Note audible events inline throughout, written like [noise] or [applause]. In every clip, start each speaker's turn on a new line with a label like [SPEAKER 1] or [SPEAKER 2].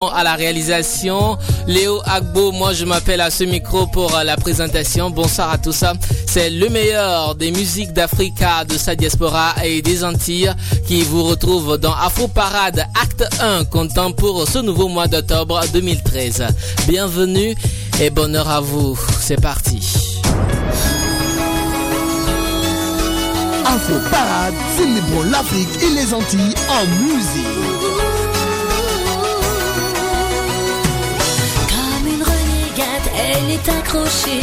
[SPEAKER 1] à la réalisation, Léo Agbo, moi je m'appelle à ce micro pour euh, la présentation. Bonsoir à tous. C'est le meilleur des musiques d'Africa, de sa diaspora et des Antilles qui vous retrouve dans Afro Parade Acte 1, comptant pour ce nouveau mois d'octobre 2013. Bienvenue et bonheur à vous. C'est parti.
[SPEAKER 2] Afro Parade, célébrons l'Afrique et les Antilles en musique.
[SPEAKER 3] Elle est accrochée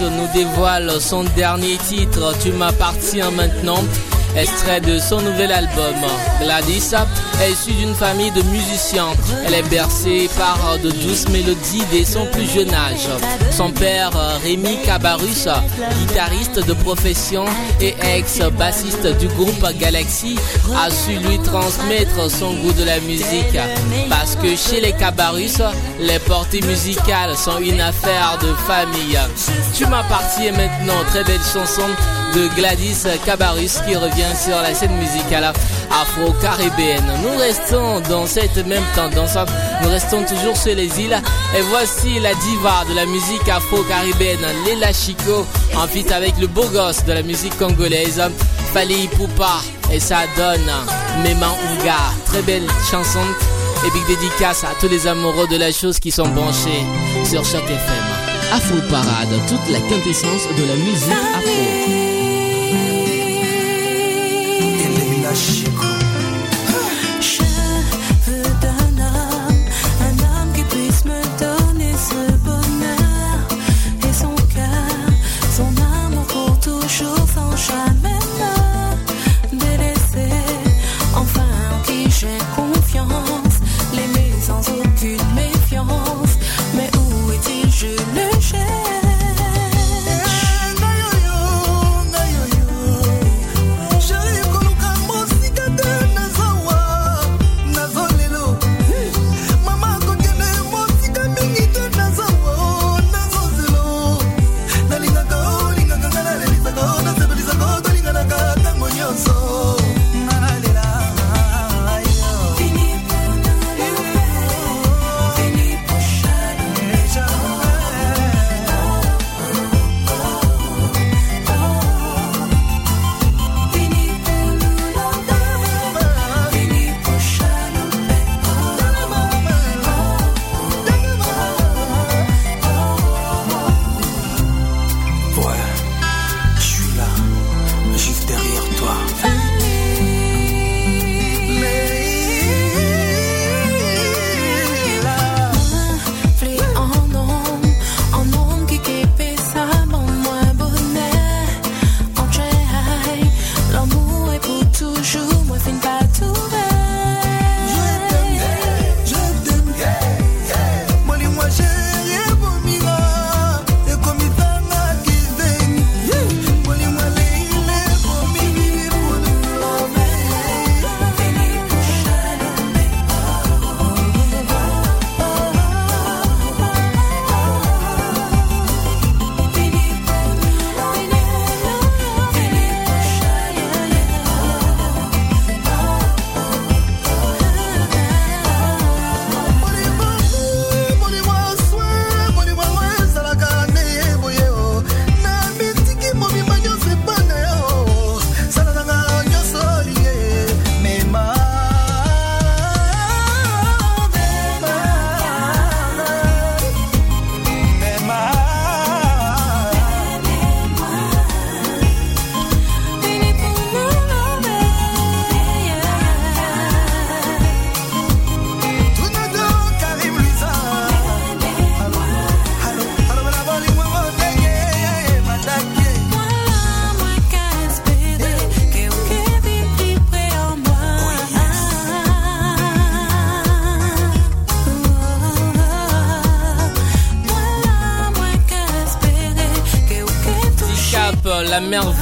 [SPEAKER 1] Nous dévoile son dernier titre, Tu m'appartiens maintenant extrait de son nouvel album. Gladys est issue d'une famille de musiciens. Elle est bercée par de douces mélodies dès son plus jeune âge. Son père, Rémi Cabarus, guitariste de profession et ex-bassiste du groupe Galaxy, a su lui transmettre son goût de la musique. Parce que chez les Cabarus, les portées musicales sont une affaire de famille. Tu m'appartiens maintenant, très belle chanson de Gladys Cabarus qui revient sur la scène musicale afro-caribéenne. Nous restons dans cette même tendance, nous restons toujours sur les îles et voici la diva de la musique afro-caribéenne, Léla Chico, en fit avec le beau gosse de la musique congolaise, Fali Poupa et ça donne Mema Unga. Très belle chanson et big dédicace à tous les amoureux de la chose qui sont branchés sur chaque FM. Afro Parade, toute la quintessence de la musique afro.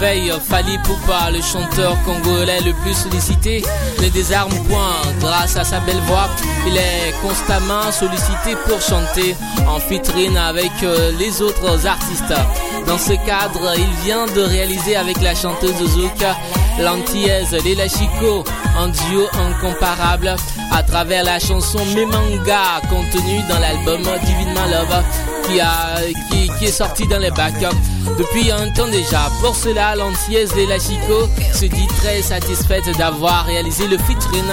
[SPEAKER 1] Merveille Fali Poupa, le chanteur congolais le plus sollicité, ne désarme point grâce à sa belle voix. Il est constamment sollicité pour chanter en vitrine avec euh, les autres artistes. Dans ce cadre, il vient de réaliser avec la chanteuse Zouk l'antillaise Léla Chico, un duo incomparable à travers la chanson Memanga contenue dans l'album Divinement Love qui, a, qui, qui, est sorti dans les bacs depuis un temps déjà. Pour cela, l'antillaise Léla Chico se dit très satisfaite d'avoir réalisé le featuring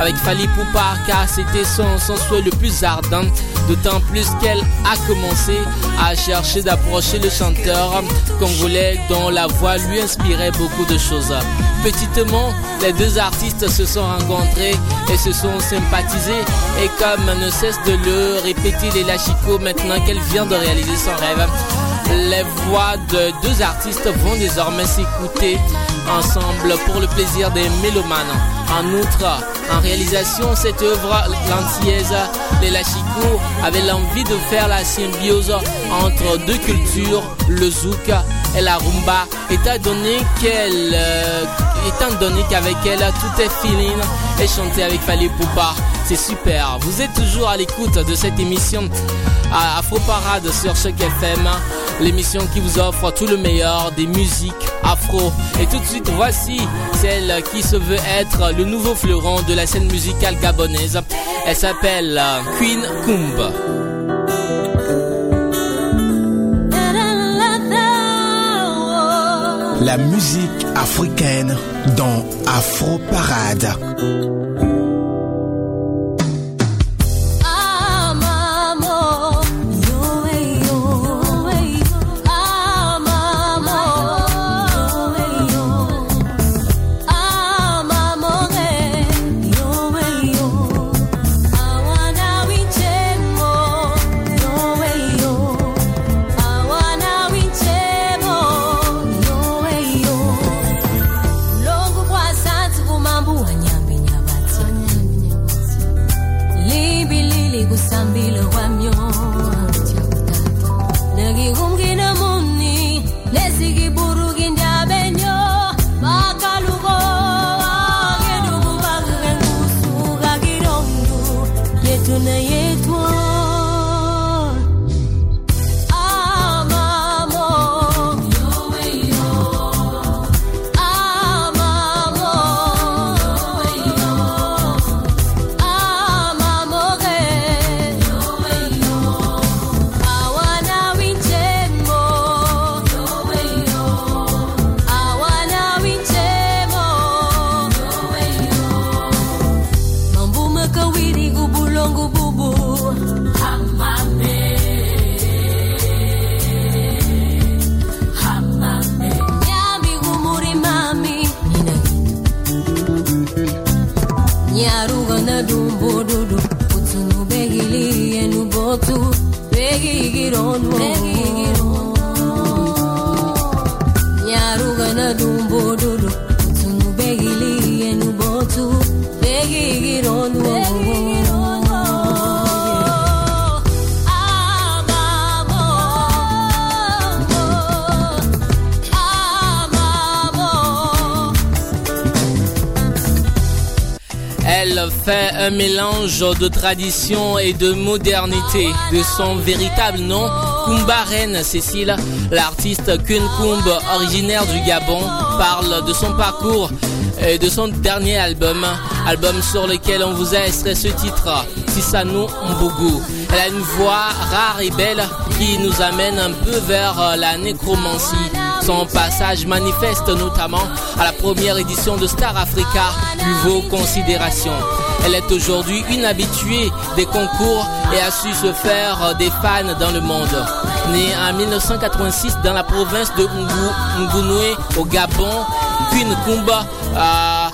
[SPEAKER 1] avec Fali Poupa car c'était son, son souhait le plus ardent, d'autant plus qu'elle a commencé à chercher d'approcher le chanteur congolais dont la voix lui inspirait beaucoup de choses. Petitement, les deux artistes se sont rencontrés et se sont sympathisés et comme ne cesse de le répéter Léla Chico maintenant qu'elle vient de réaliser son rêve, les voix de deux artistes vont désormais s'écouter ensemble pour le plaisir des mélomanes. En outre, en réalisation, cette œuvre lantillaise, Léla Chico avait l'envie de faire la symbiose entre deux cultures, le zouk et la rumba, étant donné qu'elle, euh, étant donné qu'avec elle, tout est feeling et chanté avec Fali Poupa. C'est super. Vous êtes toujours à l'écoute de cette émission à Afro Parade sur Choc FM, l'émission qui vous offre tout le meilleur des musiques afro. Et tout de suite, voici celle qui se veut être le nouveau fleuron de la scène musicale gabonaise. Elle s'appelle Queen Kumba.
[SPEAKER 3] La musique africaine dans Afro Parade.
[SPEAKER 1] De tradition et de modernité. De son véritable nom, Kumba Reine Cécile, l'artiste Kun Kumb, originaire du Gabon, parle de son parcours et de son dernier album, album sur lequel on vous a extrait ce titre, Sisano Mbougou. Elle a une voix rare et belle qui nous amène un peu vers la nécromancie. Son passage manifeste notamment à la première édition de Star Africa lui vaut considération. Elle est aujourd'hui une habituée des concours et a su se faire des fans dans le monde. Née en 1986 dans la province de Ngunoué au Gabon, Queen Kumba a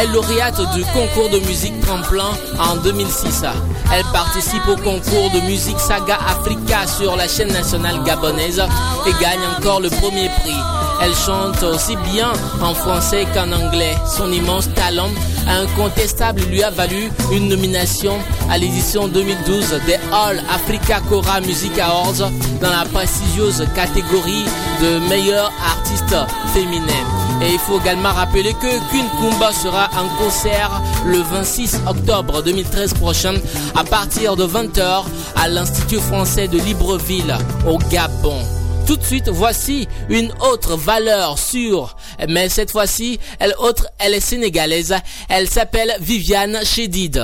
[SPEAKER 1] est lauréate du concours de musique tremplin en 2006. Elle participe au concours de musique Saga Africa sur la chaîne nationale gabonaise et gagne encore le premier prix. Elle chante aussi bien en français qu'en anglais. Son immense talent incontestable lui a valu une nomination à l'édition 2012 des All Africa Cora Music Awards dans la prestigieuse catégorie de meilleure artiste féminin. Et il faut également rappeler que Kumba sera en concert le 26 octobre 2013 prochain à partir de 20h à l'Institut français de Libreville au Gabon. Tout de suite, voici une autre valeur sûre. Mais cette fois-ci, elle est sénégalaise. Elle s'appelle Viviane Chédid.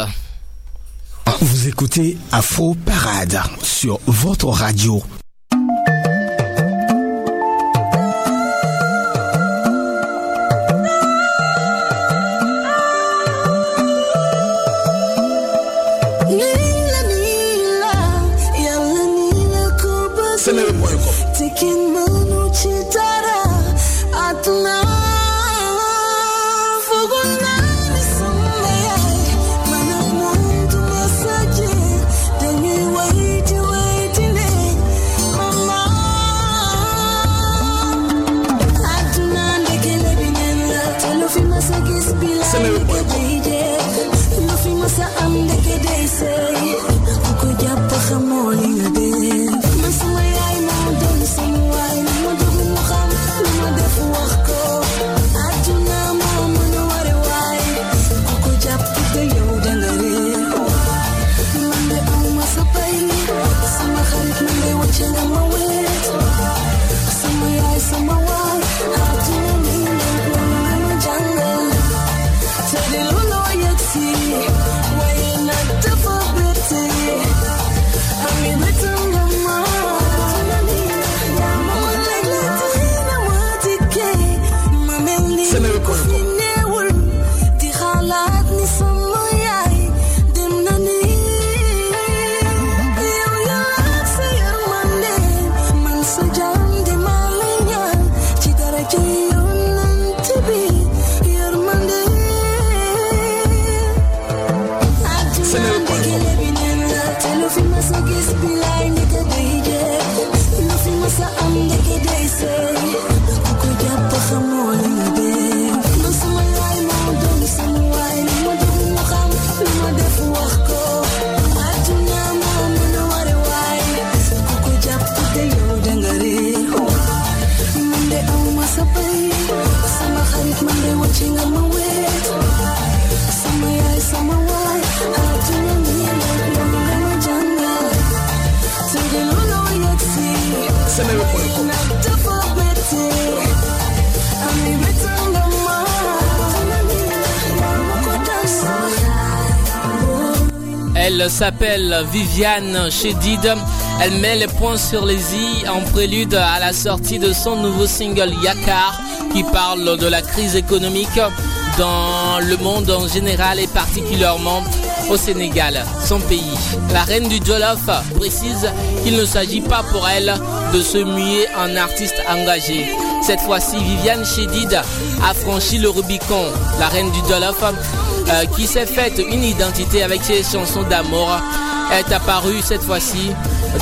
[SPEAKER 2] Vous écoutez Afro Parade sur votre radio
[SPEAKER 1] Elle s'appelle Viviane Chedid. Elle met les points sur les i en prélude à la sortie de son nouveau single Yakar qui parle de la crise économique dans le monde en général et particulièrement au Sénégal, son pays. La reine du Jolof précise qu'il ne s'agit pas pour elle de se muer en artiste engagé. Cette fois-ci, Viviane Chedid a franchi le Rubicon. La reine du Jolof euh, qui s'est faite une identité avec ses chansons d'amour est apparue cette fois-ci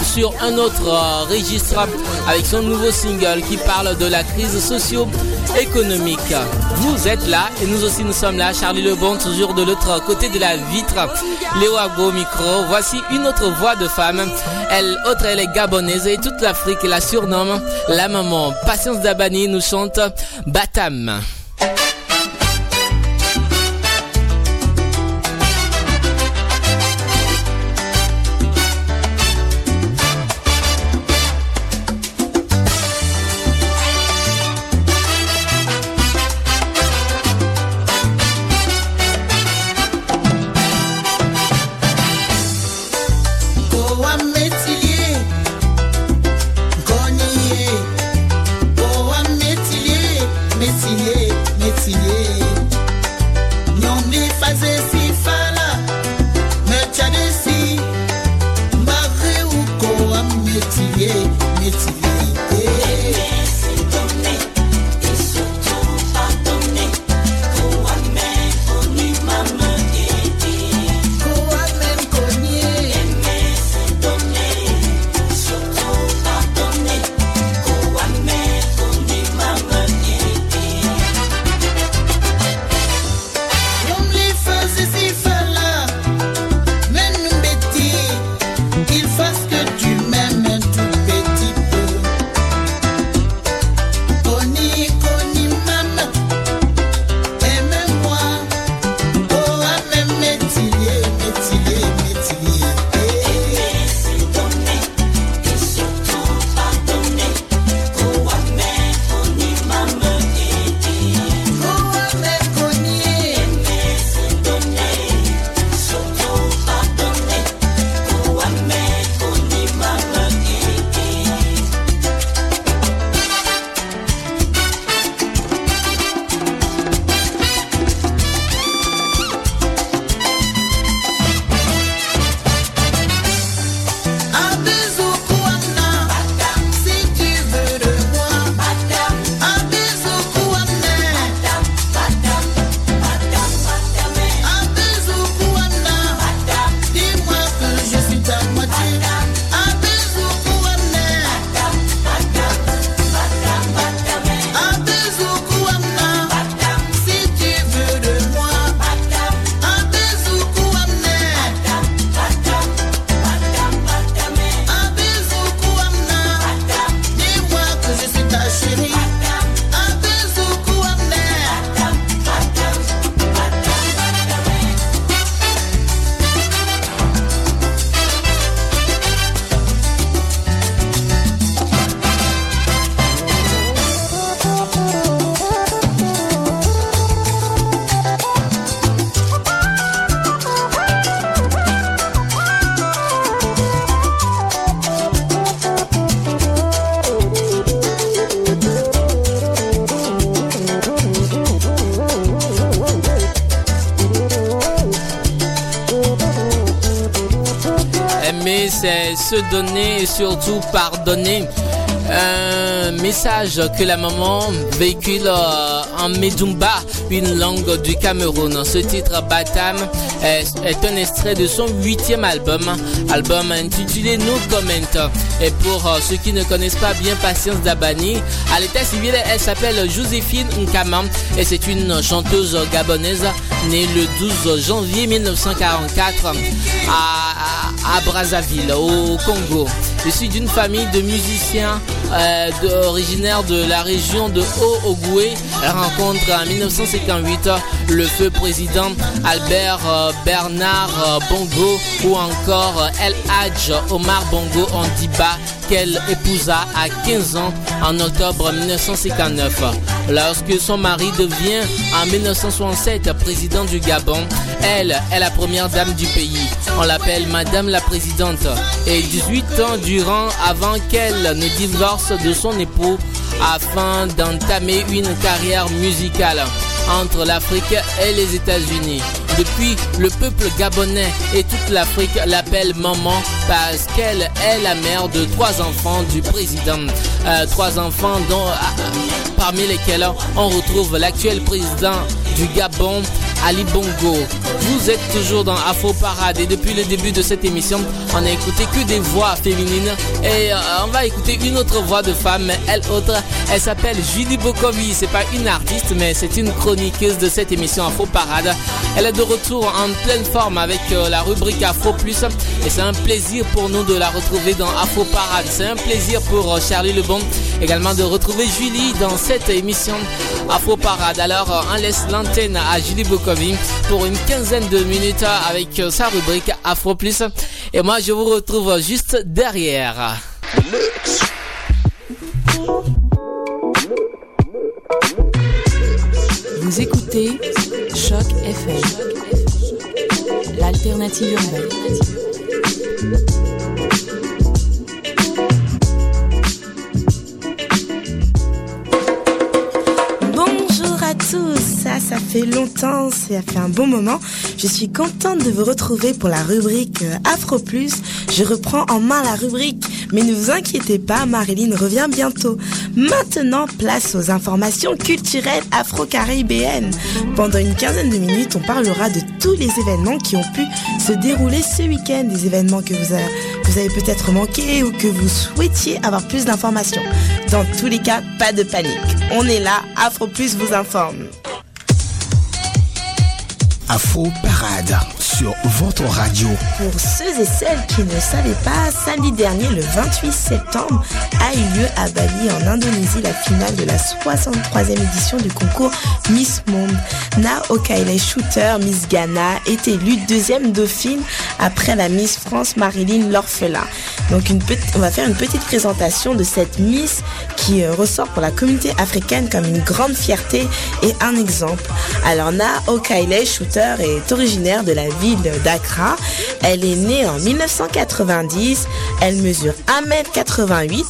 [SPEAKER 1] sur un autre euh, registre avec son nouveau single qui parle de la crise socio-économique. Vous êtes là et nous aussi nous sommes là. Charlie Lebon toujours de l'autre côté de la vitre. Léo Ago micro. Voici une autre voix de femme. Elle, autre, elle est gabonaise et toute l'Afrique la surnomme la maman. Patience Dabani nous chante Batam.
[SPEAKER 4] Ils
[SPEAKER 1] se donner et surtout pardonner. Un message que la maman véhicule euh, en Medumba, une langue du Cameroun. Ce titre Batam est, un extrait de son huitième album, album intitulé No Comment. Et pour euh, ceux qui ne connaissent pas bien Patience Dabani, à l'état civil, elle s'appelle Joséphine Nkama et c'est une chanteuse gabonaise née le 12 janvier 1944 à, Brazzaville, au Congo. Je suis d'une famille de musiciens euh, originaire de la région de Haut-Ogoué. Elle rencontre en 1958 le feu président Albert euh, Bernard euh, Bongo ou encore El Hadj Omar Bongo Ondiba qu'elle épousa à 15 ans en octobre 1959. Lorsque son mari devient en 1967 président du Gabon, elle est la première dame du pays. On l'appelle Madame la Présidente. Et 18 ans durant avant qu'elle ne divorce de son époux afin d'entamer une carrière musicale entre l'Afrique et les États-Unis. Depuis, le peuple gabonais et toute l'Afrique l'appellent maman parce qu'elle est la mère de trois enfants du président. Euh, trois enfants dont, euh, parmi lesquels on retrouve l'actuel président du Gabon, Ali Bongo. Vous êtes toujours dans Afro Parade et depuis le début de cette émission, on a écouté que des voix féminines et euh, on va écouter une autre voix de femme, elle autre, elle s'appelle Julie Bokovi. C'est pas une artiste, mais c'est une chroniqueuse de cette émission Afro Parade. Elle est de retour en pleine forme avec euh, la rubrique Afro Plus et c'est un plaisir pour nous de la retrouver dans Afro Parade. C'est un plaisir pour euh, Charlie Lebon également de retrouver Julie dans cette émission Afro Parade. Alors on laisse l'antenne à Julie Bokovi pour une quinzaine de minutes avec euh, sa rubrique Afro Plus et moi je vous retrouve juste derrière.
[SPEAKER 4] Vous écoutez Choc FM, l'alternative urbaine.
[SPEAKER 5] Ça, ça fait longtemps, ça fait un bon moment. Je suis contente de vous retrouver pour la rubrique euh, Afro Plus. Je reprends en main la rubrique, mais ne vous inquiétez pas, Marilyn revient bientôt. Maintenant, place aux informations culturelles afro-caribéennes. Pendant une quinzaine de minutes, on parlera de tous les événements qui ont pu se dérouler ce week-end, des événements que vous avez, peut-être manqué ou que vous souhaitiez avoir plus d'informations. Dans tous les cas, pas de panique. On est là, Afro Plus vous informe.
[SPEAKER 2] Afro Parade sur votre radio.
[SPEAKER 5] Pour ceux et celles qui ne savaient pas, samedi dernier, le 28 septembre, a eu lieu à Bali, en Indonésie, la finale de la 63e édition du concours Miss Monde. Na Okaile Shooter, Miss Ghana, est élue deuxième dauphine après la Miss France Marilyn L'Orphelin. Donc une on va faire une petite présentation de cette Miss qui euh, ressort pour la communauté africaine comme une grande fierté et un exemple. Alors Na Okaile Shooter est originaire de la ville d'Accra. Elle est née en 1990. Elle mesure 1m88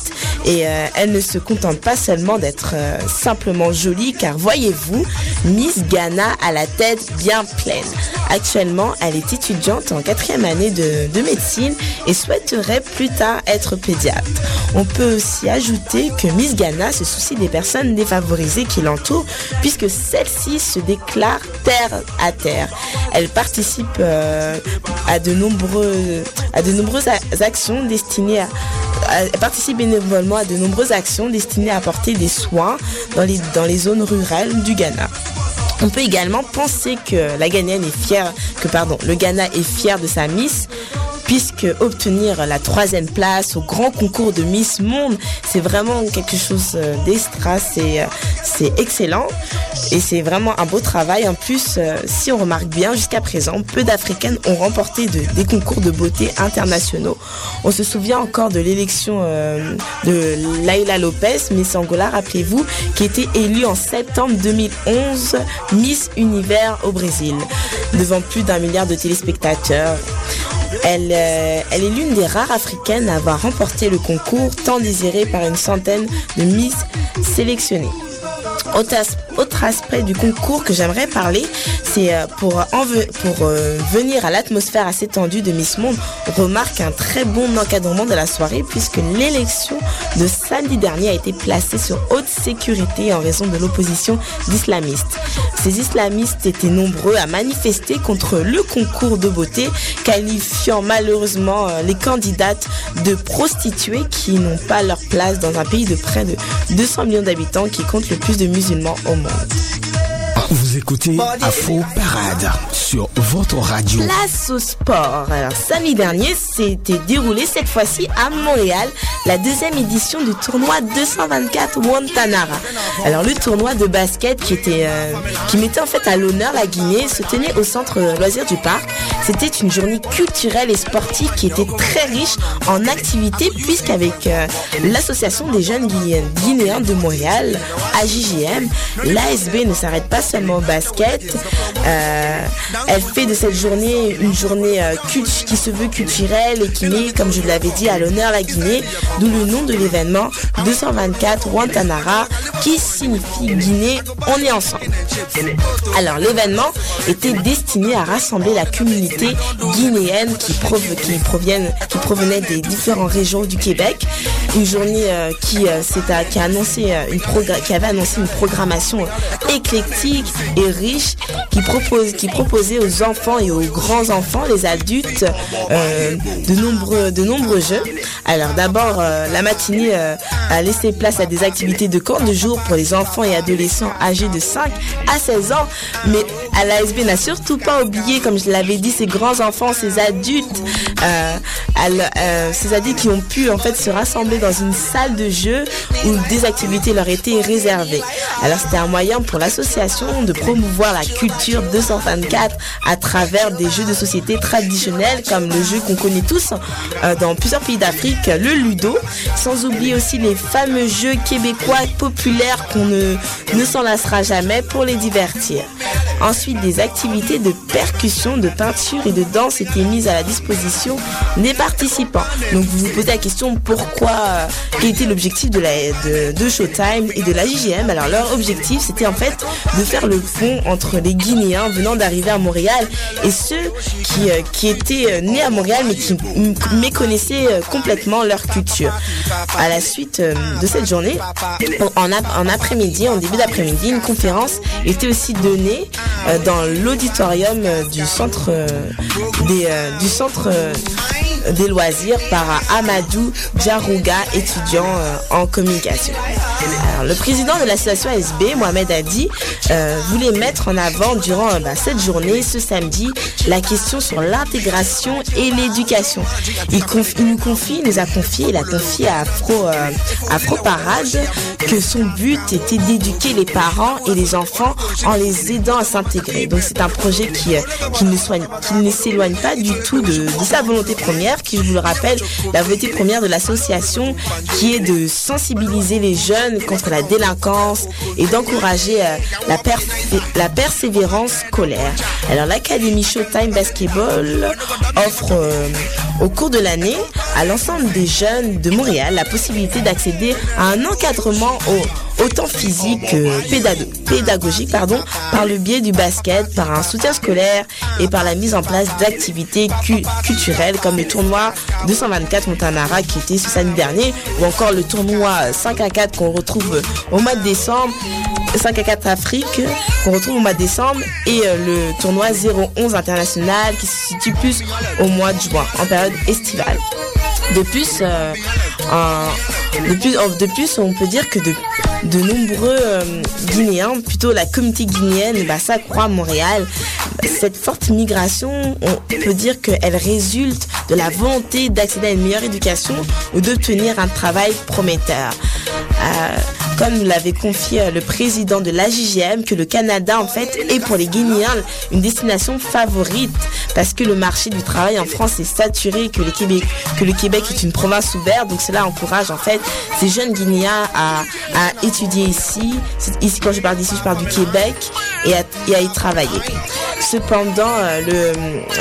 [SPEAKER 5] et euh, elle ne se contente pas seulement d'être euh, simplement jolie car voyez-vous, Miss Ghana a la tête bien pleine. Actuellement, elle est étudiante en quatrième année de, de médecine et souhaiterait plus tard être pédiatre. On peut aussi ajouter que Miss Ghana se soucie des personnes défavorisées qui l'entourent puisque celle-ci se déclare terre à terre. Elle participe euh, à de nombreux à de nombreuses actions destinées à elle participe bénévolement à de nombreuses actions destinées à apporter des soins dans les, dans les zones rurales du Ghana. On peut également penser que la Ghanéenne est fière, que pardon, le Ghana est fier de sa Miss, puisque obtenir la troisième place au grand concours de Miss Monde, c'est vraiment quelque chose euh, d'extra, c'est euh, c'est excellent et c'est vraiment un beau travail. En plus, euh, si on remarque bien, jusqu'à présent, peu d'Africaines ont remporté de- des concours de beauté internationaux. On se souvient encore de l'élection de Laila Lopez, Miss Angola, rappelez-vous, qui était élue en septembre 2011 Miss Univers au Brésil, devant plus d'un milliard de téléspectateurs. Elle, euh, elle est l'une des rares africaines à avoir remporté le concours tant désiré par une centaine de Miss sélectionnées. Autre, aspect du concours que j'aimerais parler, c'est euh, pour, pour euh, venir à l'atmosphère assez tendue de Miss Monde, on remarque un très bon encadrement de la soirée puisque l'élection de samedi dernier a été placée sur haute sécurité en raison de l'opposition d'islamistes. Ces islamistes étaient nombreux à manifester contre le concours de beauté, qualifiant malheureusement euh, les candidates de prostituées qui n'ont pas leur place dans un pays de près de 200 millions d'habitants qui compte le plus de musulmans au monde.
[SPEAKER 2] Vous écoutez Afro Parade sur votre radio.
[SPEAKER 5] Place au sport. Alors, samedi dernier, s'était déroulé cette fois-ci à Montréal la deuxième édition du tournoi 224 Wantanara. Alors, le tournoi de basket qui était, euh, qui mettait en fait à l'honneur la Guinée se tenait au centre loisir du parc. C'était une journée culturelle et sportive qui était très riche en activités puisqu'avec euh, l'association des jeunes guinéens de Montréal, AJGM, l'ASB ne s'arrête pas seulement basket. Euh, elle fait de cette journée une journée euh, qui se veut culturelle et qui met, comme je l'avais dit, à l'honneur la Guinée, d'où le nom de l'événement 224 Wantanara, qui signifie Guinée, on est ensemble. Alors l'événement était destiné à rassembler la communauté guinéenne qui, provenait des différentes régions du Québec. Une journée qui avait annoncé une programmation éclectique et riche qui, propose, qui proposait aux enfants et aux grands-enfants, les adultes, euh, de, nombreux, de nombreux jeux. Alors d'abord, euh, la matinée euh, a laissé place à des activités de camp de jour pour les enfants et adolescents âgés de 5 à 16 ans. Mais à l'ASB n'a surtout pas oublié, comme je l'avais dit, ces grands-enfants, ces adultes, ces adultes qui ont pu en fait se rassembler dans une salle de jeu où des activités leur étaient réservées. Alors c'était un moyen pour l'association de promouvoir la culture 224 à travers des jeux de société traditionnels comme le jeu qu'on connaît tous euh, dans plusieurs pays d'Afrique, le Ludo, sans oublier aussi les fameux jeux québécois populaires qu'on ne, ne s'en lassera jamais pour les divertir. Ensuite, des activités de percussion, de peinture et de danse étaient mises à la disposition des participants. Donc vous vous posez la question pourquoi, euh, quel était l'objectif de, la, de, Showtime et de la JGM Alors leur objectif c'était en fait de faire le entre les Guinéens venant d'arriver à Montréal et ceux qui, euh, qui étaient euh, nés à Montréal mais qui méconnaissaient complètement leur culture. À la suite de cette journée, en, après-midi, en début d'après-midi, une conférence était aussi donnée euh, dans l'auditorium euh, du centre euh, des, du centre des loisirs par Amadou Djarouga, étudiant en communication. Le président de l'association ASB, Mohamed Adi, voulait mettre en avant durant bah, cette journée, ce samedi, la question sur l'intégration et l'éducation. Il, nous confie, nous a confié, il a confié à Afro, Afro Parade que son but était d'éduquer les parents et les enfants en les aidant à s'intégrer donc c'est un projet euh, qui ne s'éloigne pas du tout de, sa volonté première, qui je vous le rappelle, la volonté première de l'association, qui est de sensibiliser les jeunes contre la délinquance et d'encourager euh, la, persévérance scolaire. Alors l'Académie Showtime Basketball offre euh, au cours de l'année à l'ensemble des jeunes de Montréal la possibilité d'accéder à un encadrement au, autant physique que pédagogique pardon, par le biais du basket, par un soutien scolaire et par la mise en place d'activités culturelles comme le tournoi 224 Montanara qui était ce samedi dernier ou encore le tournoi 5 à 4 qu'on retrouve au mois de décembre 5 à 4 Afrique qu'on retrouve au mois de décembre et euh, le tournoi 011 international qui se situe plus au mois de juin en période estivale. De plus, euh, de plus, on peut dire que de, nombreux euh, Guinéens, plutôt la communauté guinéenne, bah, s'accroît à Montréal. Cette forte migration, on peut dire qu'elle résulte de la volonté d'accéder à une meilleure éducation ou d'obtenir un travail prometteur. Euh, comme l'avait confié euh, le président de l'AJGM, que le Canada, en fait, est pour les Guinéens une destination favorite parce que le marché du travail en France est saturé, que le Québec, est une province ouverte. Donc cela encourage, en fait, ces jeunes Guinéens à, étudier ici. Ici, quand je parle d'ici, je parle du Québec et à y travailler. Cependant, le,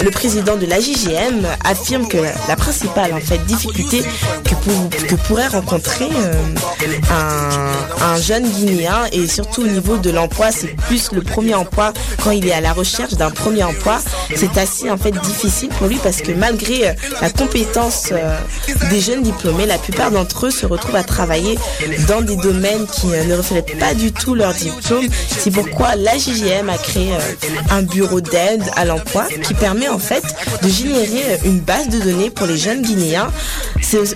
[SPEAKER 5] le, président de la JGM affirme que la, principale difficulté que, pour, que pourrait rencontrer un, un, jeune Guinéen et surtout au niveau de l'emploi, c'est plus le premier emploi quand il est à la recherche d'un premier emploi. C'est assez en fait difficile pour lui parce que malgré la compétence des jeunes diplômés, la plupart d'entre eux se retrouvent à travailler dans des domaines qui ne reflètent pas du tout leur diplôme. C'est pourquoi la JGM a créé un bureau d'aide à l'emploi qui permet en fait de générer une base de données pour les jeunes Guinéens.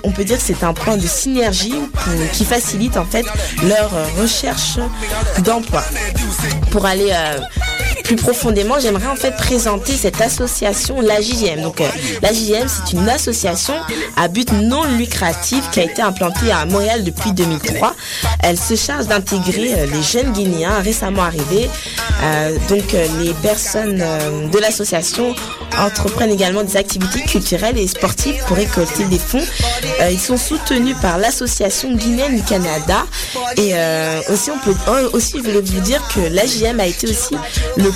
[SPEAKER 5] On peut dire que c'est un point de synergie qui facilite en fait leur recherche d'emploi. Pour aller euh, plus profondément, j'aimerais en fait présenter cette association, la JGM. Donc, euh, la JGM, c'est une association à but non lucratif qui a été implantée à Montréal depuis 2003. Elle se charge d'intégrer euh, les jeunes Guinéens récemment arrivés. Euh, donc, les personnes de l'association entreprennent également des activités culturelles et sportives pour récolter des fonds. ils sont soutenus par l'association Guinéenne du Canada. Et aussi, on peut aussi, vous dire que la JGM a été aussi le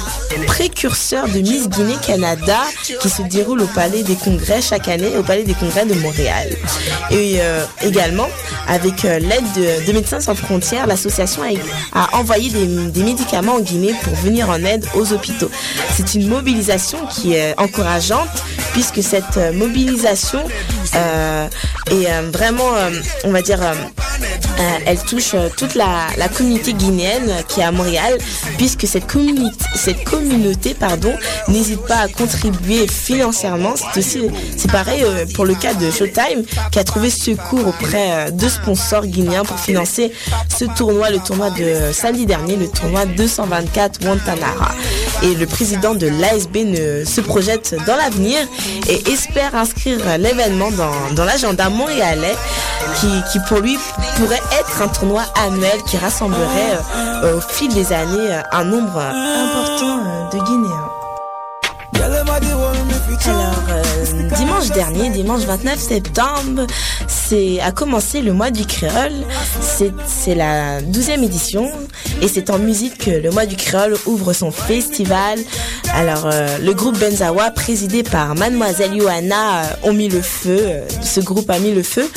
[SPEAKER 5] précurseur de Miss Guinée-Canada qui se déroule au Palais des Congrès chaque année, au Palais des Congrès de Montréal. Et euh, également, avec euh, l'aide de, Médecins sans frontières, l'association a, envoyé des, médicaments en Guinée pour venir en aide aux hôpitaux. C'est une mobilisation qui est encourageante puisque cette euh, mobilisation est vraiment, on va dire, elle touche toute la, communauté guinéenne qui est à Montréal puisque cette communauté, cette communauté pardon, n'hésite pas à contribuer financièrement. C'est aussi, pareil euh, pour le cas de Showtime qui a trouvé secours auprès euh, de sponsors guinéens pour financer ce tournoi, le tournoi de samedi dernier, le tournoi 224 Wantanara. Et le président de l'ASB se projette dans l'avenir et espère inscrire l'événement dans, dans l'agenda montréalais qui, qui pour lui pourrait être un tournoi annuel qui rassemblerait euh, au fil des années un nombre important euh, de Guinéens. Alors, euh, dimanche dernier, dimanche 29 septembre, c'est a commencé le mois du créole. C'est la douzième édition et c'est en musique que le mois du créole ouvre son festival. Alors, euh, le groupe Benzawa, présidé par Mademoiselle Johanna, ont mis le feu. ce groupe a mis le feu.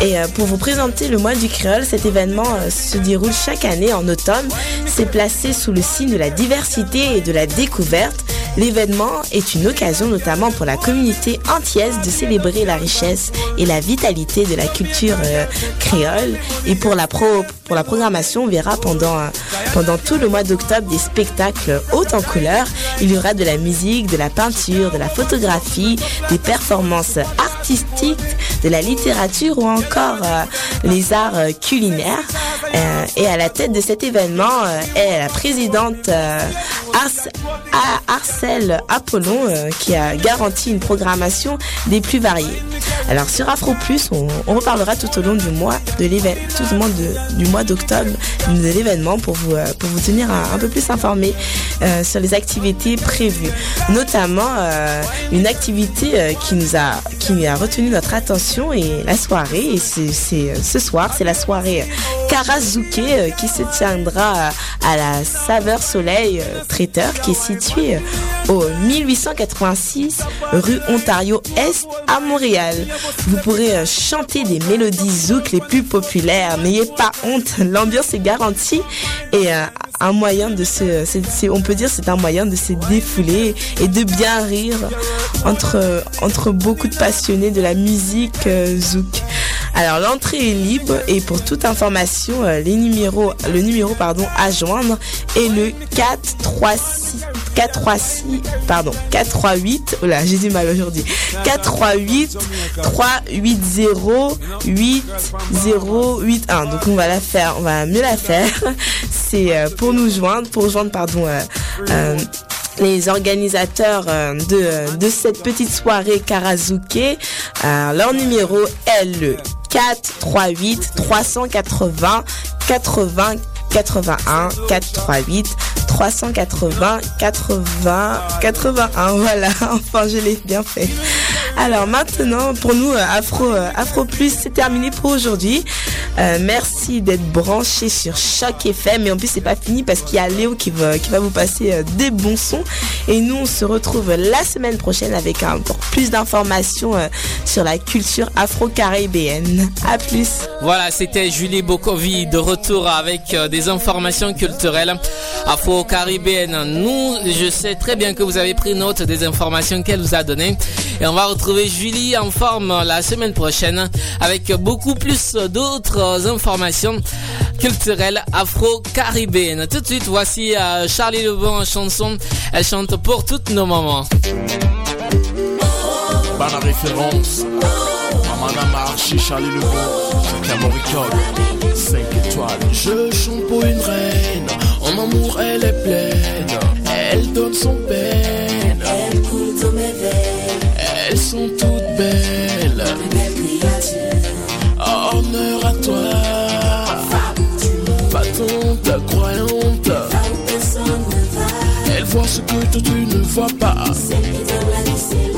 [SPEAKER 5] Et pour vous présenter le mois du créole, cet événement se déroule chaque année en automne. C'est placé sous le signe de la diversité et de la découverte. L'événement est une occasion notamment pour la communauté entière de célébrer la richesse et la vitalité de la culture euh, créole. Et pour la, pro, pour la programmation, on verra pendant, euh, pendant tout le mois d'octobre des spectacles hauts en couleurs. Il y aura de la musique, de la peinture, de la photographie, des performances artistiques, de la littérature ou encore euh, les arts culinaires. et à la tête de cet événement est la présidente Arcel Apollon euh, qui a garanti une programmation des plus variées. Alors sur Afro Plus, on, reparlera tout au long du mois de l'événement, tout au long du mois d'octobre de l'événement pour vous euh, pour vous tenir un, peu plus informé euh, sur les activités prévues, notamment une activité qui nous a qui a retenu notre attention et la soirée et c'est ce soir c'est la soirée Karazuke qui se tiendra à la Saveur Soleil traiteur qui est situé au 1886 rue Ontario Est à Montréal. Vous pourrez euh, chanter des mélodies zouk les plus populaires. N'ayez pas honte, [laughs] l'ambiance est garantie et euh, un moyen de se, on peut dire c'est un moyen de se défouler et de bien rire entre entre beaucoup de passionnés de la musique euh, zouk. Alors l'entrée est libre et pour toute information, les numéros, le numéro pardon à joindre est le 436 436 pardon 438 oh là j'ai du mal aujourd'hui. 438 380 8081 donc on va la faire on va mieux la faire. [laughs] C'est euh, pour nous joindre pour joindre pardon euh, euh, les organisateurs de, de cette petite soirée Karazuke. leur numéro est le 438 380 80 81 438 380 80 81 voilà enfin je l'ai bien fait Alors maintenant, pour nous, euh, Afro, euh, Afro Plus, c'est terminé pour aujourd'hui. Euh, merci d'être branché sur Choc FM. Mais en plus, c'est pas fini parce qu'il y a Léo qui va, vous passer des bons sons. Et nous, on se retrouve la semaine prochaine avec encore plus d'informations sur la culture afro-caribéenne. À plus.
[SPEAKER 1] Voilà, c'était Julie Bokovi de retour avec euh, des informations culturelles afro-caribéennes. Nous, je sais très bien que vous avez pris note des informations qu'elle vous a données. Et on va retrouver Julie en forme la semaine prochaine avec beaucoup plus d'autres informations culturelles afro-caribéennes. Tout de suite, voici euh, Charlie Lebon en chanson. Elle chante pour toutes nos mamans.
[SPEAKER 6] La référence Madame Archie Charlie Lebon, c'est Camoricole, 5 étoiles. Je chante pour une reine, en amour elle est pleine, elle donne son peine.
[SPEAKER 3] Elle coule dans mes veines,
[SPEAKER 6] Elles sont toutes belles, honneur à toi. Battante, croyante, elle voit ce que toi tu ne vois pas.
[SPEAKER 3] celle qui donne la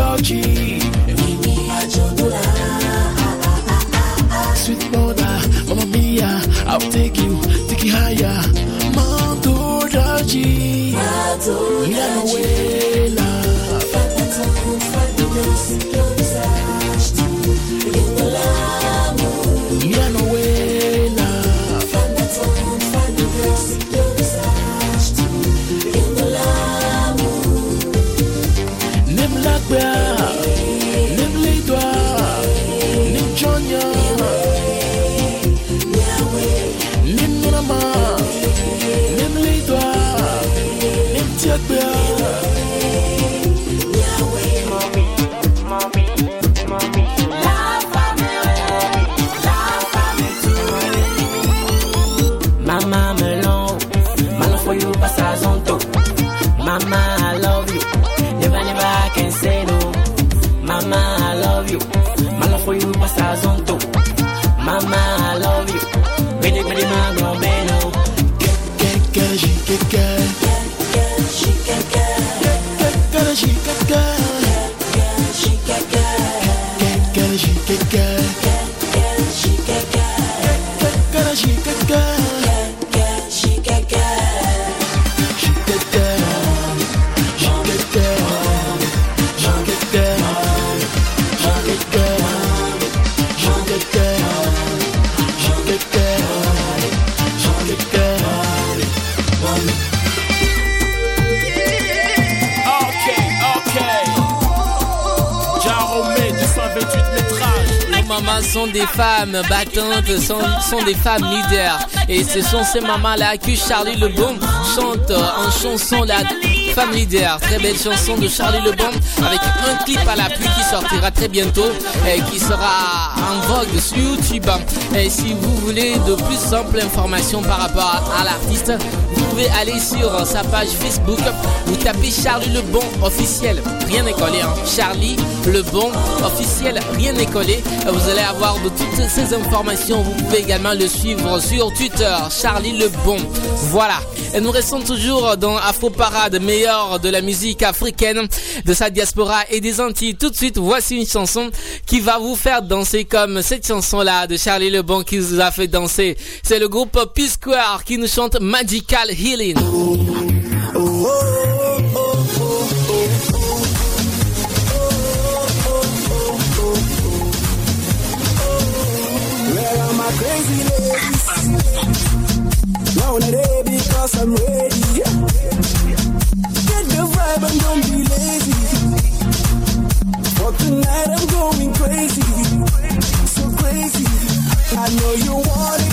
[SPEAKER 3] Georgie.
[SPEAKER 6] Sweet mother, mama mia, I'll take you, take you higher.
[SPEAKER 1] Mount Georgie. Mount Georgie. Battantes, sont, des femmes leaders. Et ce sont ces mamans-là que Charlie Lebon chante en chanson la femme leader. Très belle chanson de Charlie Lebon avec un clip à l'appui qui sortira très bientôt et qui sera en vogue sur YouTube. Et si vous voulez de plus simples informations par rapport à, l'artiste, vous pouvez aller sur sa page Facebook. Vous tapez Charlie Lebon officiel. Rien n'est collé. Hein. Charlie Lebon officiel. Rien n'est collé. Vous allez avoir de toutes ces informations. Vous pouvez également le suivre sur Twitter. Charlie Lebon. Voilà. Et nous restons toujours dans Afro Parade. Meilleur de la musique africaine, de sa diaspora et des Antilles. Tout de suite, voici une chanson qui va vous faire danser comme cette chanson-là de Charlie Lebon qui vous a fait danser. C'est le groupe Peace Square qui nous chante Magical Healing.
[SPEAKER 7] I know you want it.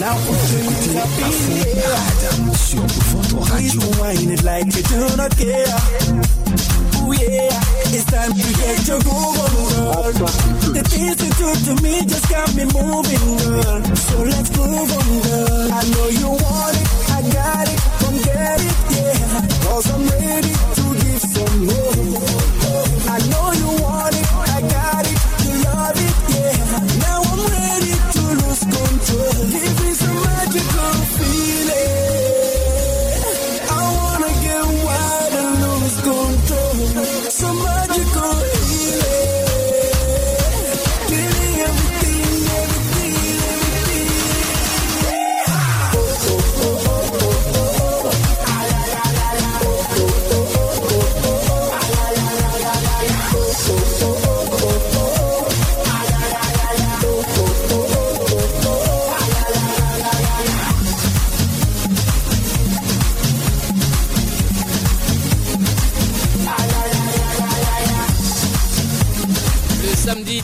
[SPEAKER 7] Now in the air.
[SPEAKER 2] Sur votre radio.
[SPEAKER 7] wind it like you do not care. Ooh yeah, it's time to get your groove on, girl. The things you do to me just got me moving, girl. So let's groove on, girl. I know you want it, I got it, come get it, yeah. Cause I'm ready to give some more.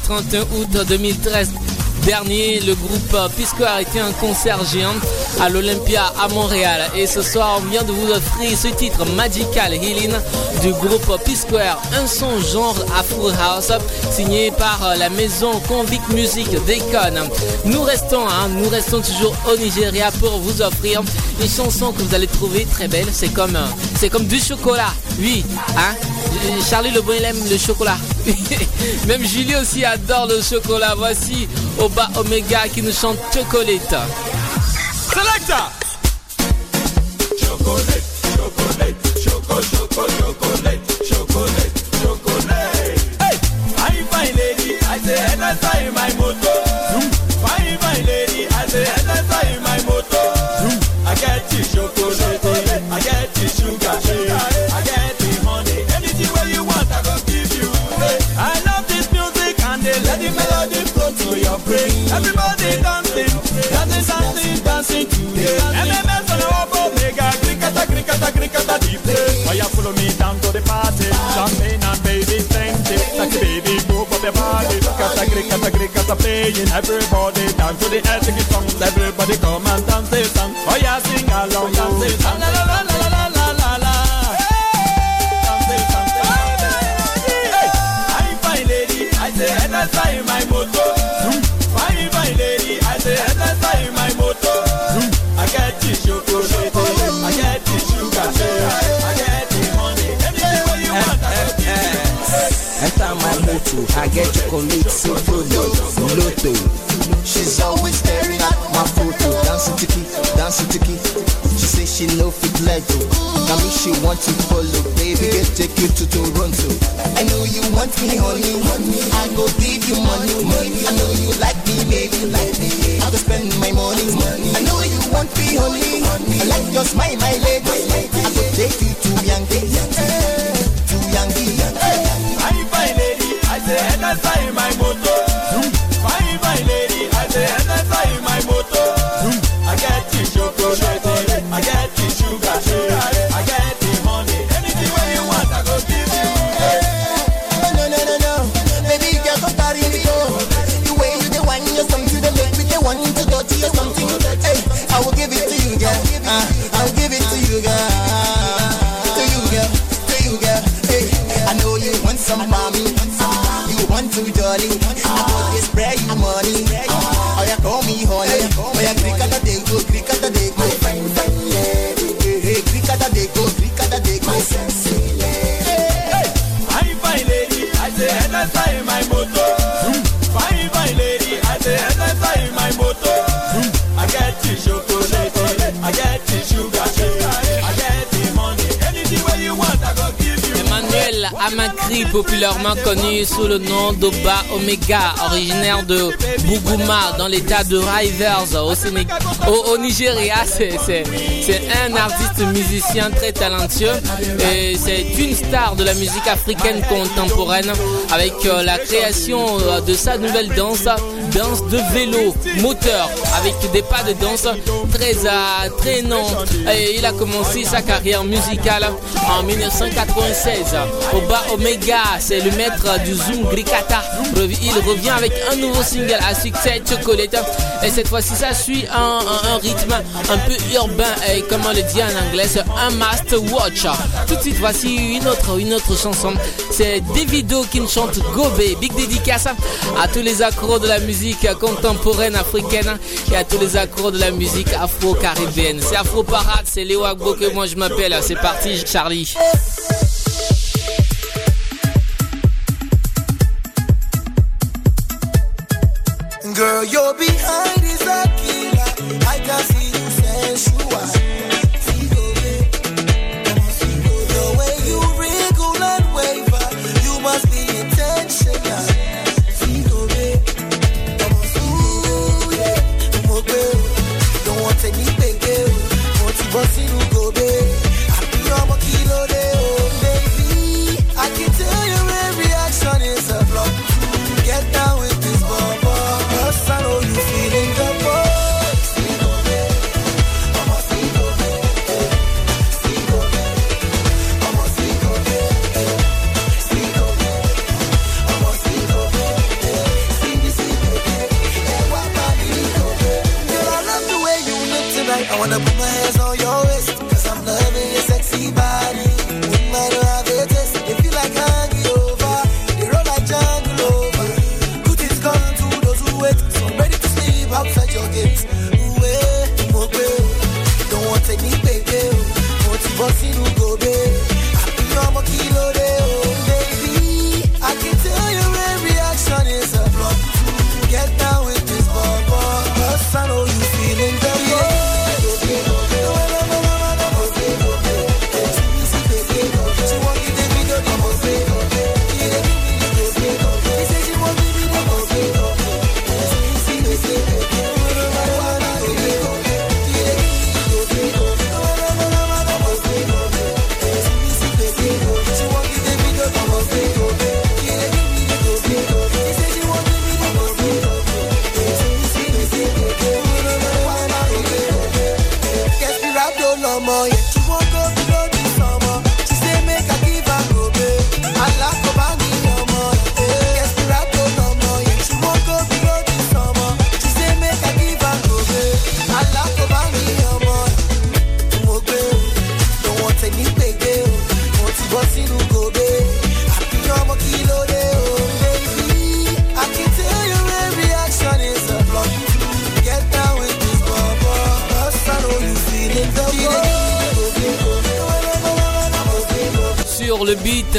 [SPEAKER 1] 31 août 2013 dernier, le groupe Pisco a été un concert géant à l'Olympia à Montréal. Et ce soir, on vient de vous offrir ce titre Magical Healing du groupe P-Square, un son genre Afro House signé par la maison Convict Music d'Econ. Nous restons, hein, nous restons toujours au Nigeria pour vous offrir une chanson que vous allez trouver très belle. C'est comme, c'est comme du chocolat. Oui, hein. Charlie le bon il aime le chocolat. [laughs] Même Julie aussi adore le chocolat. Voici Oba Omega qui nous chante Chocolate.
[SPEAKER 8] Selector. Chocolate, chocolate, choco, choco, chocolate, body. Cricketa, cricketa, cricketa, playing. Everybody dance to the ethnic songs. Everybody come and dance this song. Oh yeah, sing along, dance this song. Get chocolate, simple lotto. She's always staring at my photo, dancing tiki, dancing tiki. She say she no fit let go. Now me she want to follow, baby, get take you to Toronto. I know you want me, honey, I go give you money, money. I know you like me, baby, like me. I go spend my money, money. I know you want me, honey, I like your smile, my lady. I go take you to Yankee, my my lady, I say I my I get the I get the sugar, I get the. Anything where you want, I go give
[SPEAKER 9] No, no, no, no, baby. Oh. The way you the you something make me the one to you something. Hey, I will give it to you, girl. Uh, I'll give it to you, girl. To you, girl. To you, girl. Hey, I know you want some mama
[SPEAKER 8] one too dirty.
[SPEAKER 1] Populairement connu sous le nom d'Oba Omega, originaire de Bougouma dans l'état de Rivers au, au, Nigeria. C'est un artiste musicien très talentueux et c'est une star de la musique africaine contemporaine avec euh, la création euh, de sa nouvelle danse, danse de vélo moteur avec des pas de danse très euh, traînants. Et il a commencé sa carrière musicale en 1996. Oba Omega, c'est le maître du Zoom Grikata. Il revient avec un nouveau single à succès, Chocolate. Et cette fois-ci, ça suit un, rythme un peu urbain et comme le dit en anglais, c'est un master watch. Tout de suite, voici une autre, une autre chanson. C'est Davido qui chante Gobe. Big dédicace à tous les accros de la musique contemporaine africaine et à tous les accros de la musique afro-caribéenne. C'est Afro Parade, c'est Léo Agbo que moi je m'appelle. C'est parti, Charlie.
[SPEAKER 10] Girl, you're behind is a killer. I can see you sensual.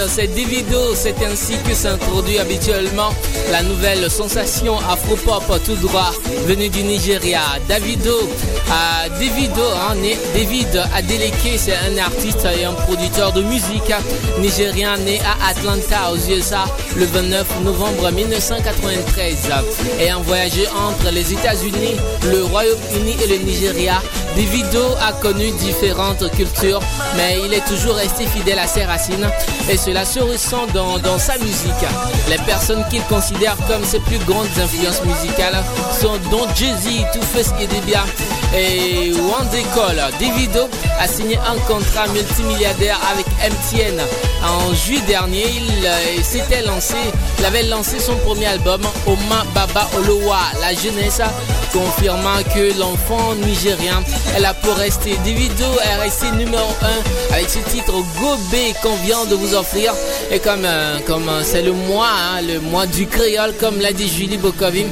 [SPEAKER 1] C'est Davido, c'est ainsi que s'introduit habituellement la nouvelle sensation afro-pop tout droit venue du Nigeria. Davido, euh, Davido, hein, David Adeleke, c'est un artiste et un producteur de musique nigérien né à Atlanta aux USA le 29 novembre 1993 et a voyagé entre les États-Unis, le Royaume-Uni et le Nigeria Davido a connu différentes cultures, mais il est toujours resté fidèle à ses racines et cela se ressent dans, sa musique. Les personnes qu'il considère comme ses plus grandes influences musicales sont dont Jay-Z, Two-Face et Debia et One Call. Davido a signé un contrat multimilliardaire avec MTN. En juillet dernier, il euh, s'était lancé, il avait lancé son premier album, Oma Baba Olowa, la jeunesse, confirmant que l'enfant nigérien est là pour rester. Davido est resté numéro 1 avec ce titre Gobé qu'on vient de vous offrir. Et comme euh, euh, c'est le mois, hein, le mois du créole, comme l'a dit Julie Bokovim,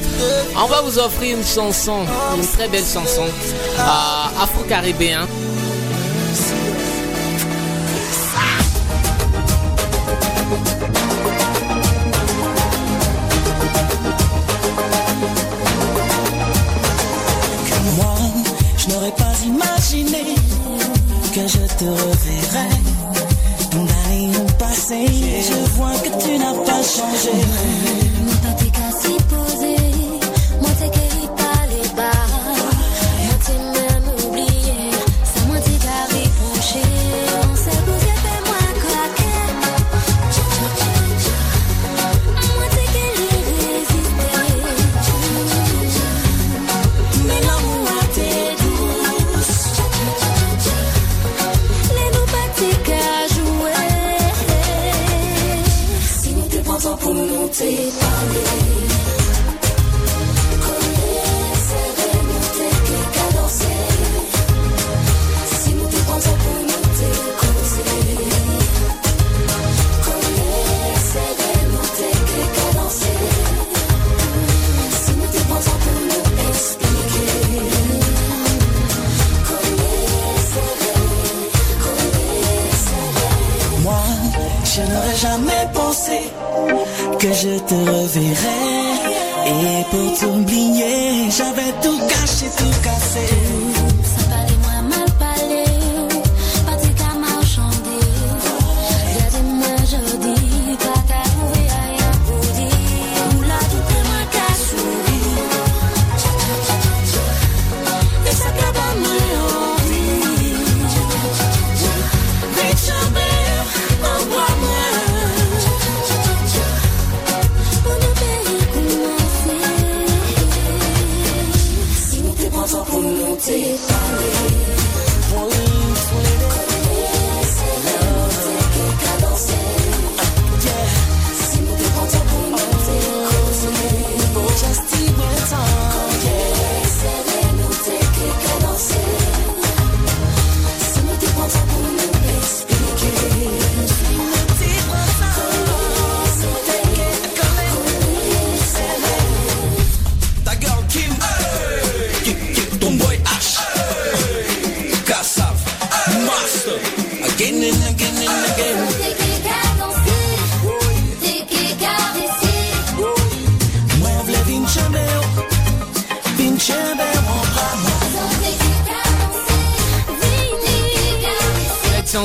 [SPEAKER 1] on va vous offrir une chanson, une très belle chanson afro-caribéen.
[SPEAKER 11] Pas imaginé que je te reverrais
[SPEAKER 3] Ton dernier passé, je vois que tu n'as pas changé.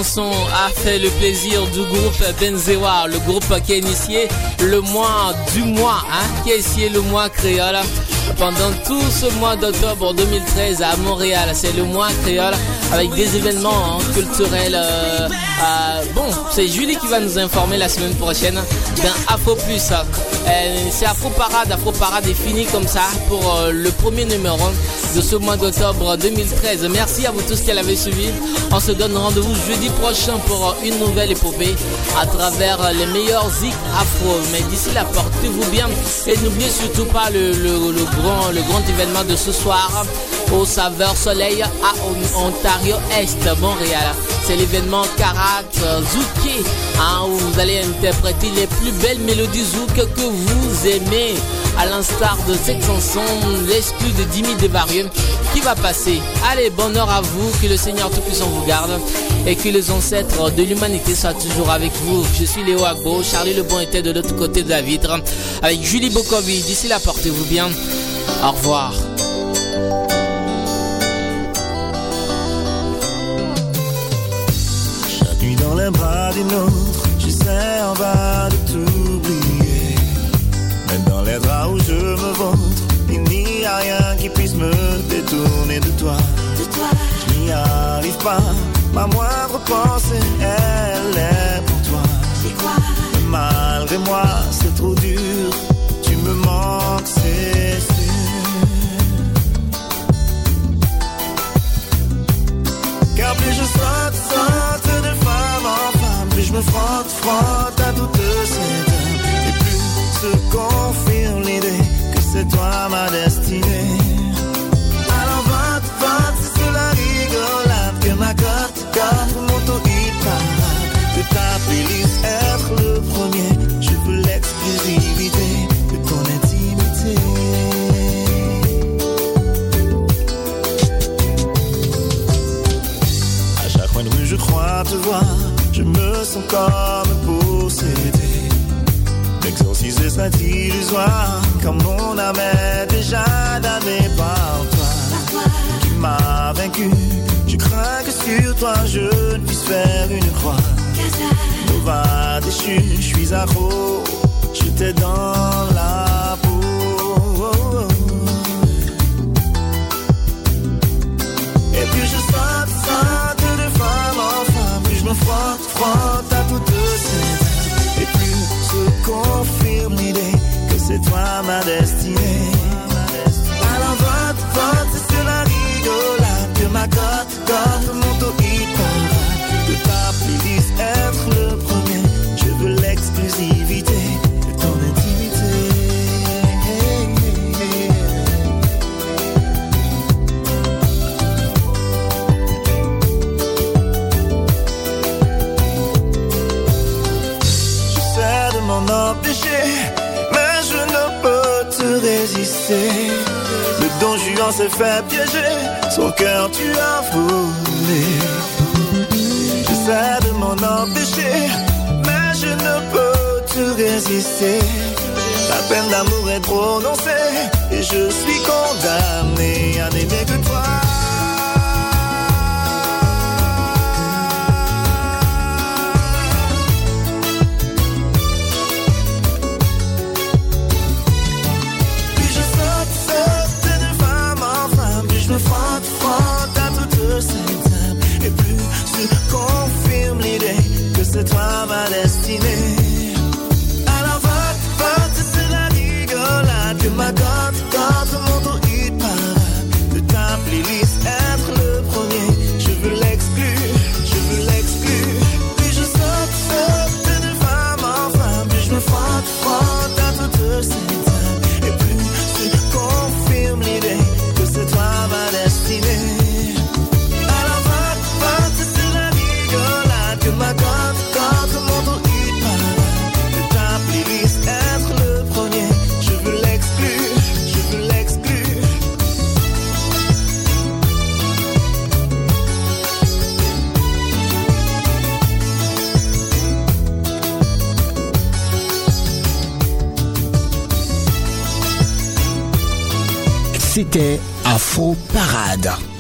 [SPEAKER 12] A
[SPEAKER 1] fait le plaisir du groupe Benzewa, le groupe qui a initié le mois du mois, hein, qui a initié le mois créole pendant tout ce mois d'octobre 2013 à Montréal. C'est le mois créole avec des événements hein, culturels. euh, euh, bon, c'est Julie qui va nous informer la semaine prochaine d'un Afro Plus. Euh, c'est Afro Parade. Afro Parade est fini comme ça pour le premier numéro de ce mois d'octobre 2013. Merci à vous tous qui l'avez suivi. On se donne rendez-vous jeudi prochain pour une nouvelle épopée à travers les meilleurs zik afro. Mais d'ici là, portez-vous bien et n'oubliez surtout pas le, grand, le grand événement de ce soir au Saveur Soleil à On- Ontario Est, Montréal. C'est l'événement Karat Zouké hein, où vous allez interpréter les plus belles mélodies zouk que vous aimez. À l'instar de cette chanson, l'exclu de Dimi Qui va passer. Allez, bonheur à vous, que le Seigneur Tout-Puissant vous garde et que les ancêtres de l'humanité soient toujours avec vous. Je suis Léo Agbo, Charlie Lebon était de l'autre côté de la vitre avec Julie Bokovi. D'ici là, portez-vous bien. Au revoir.
[SPEAKER 13] Chaque nuit dans les bras d'une autre, j'essaie en bas de t'oublier. Même dans les draps où je me vautre, il n'y a rien qui puisse me détourner de toi. Je n'y arrive pas, ma moindre pensée, elle est pour toi. Mais malgré moi, c'est trop dur, tu me manques, c'est sûr. Car plus je saute, saute de femme en femme, plus je me frotte, frotte à toutes ces dames. Et plus se confirme l'idée c'est toi ma destinée. Alors vote, vote, c'est la rigolade que ma cote, cote, mon taux. De ta playlist être le premier, je veux l'exclusivité de ton intimité. À chaque coin de rue, je crois te voir. Je me sens comme M'exorciser serait illusoire. Comme mon âme est déjà damnée par toi. Qui m'a vaincu. Je crains que sur toi je ne puisse faire une croix. Nova déchu, je suis accro. J'étais dans la peau. Et puis je saute, saute de femme en femme. Puis je me frotte, frotte c'est toi ma destinée. Alors vote, vote, c'est la rigolade que ma cote, cote, Le don Juan s'est fait piéger, son cœur tu as volé. J'essaie de m'en empêcher, mais je ne peux te résister. La peine d'amour est prononcée, et je suis condamné à n'aimer que toi. Confirme l'idée que c'est toi ma destinée.
[SPEAKER 2] C'était Afro Parade.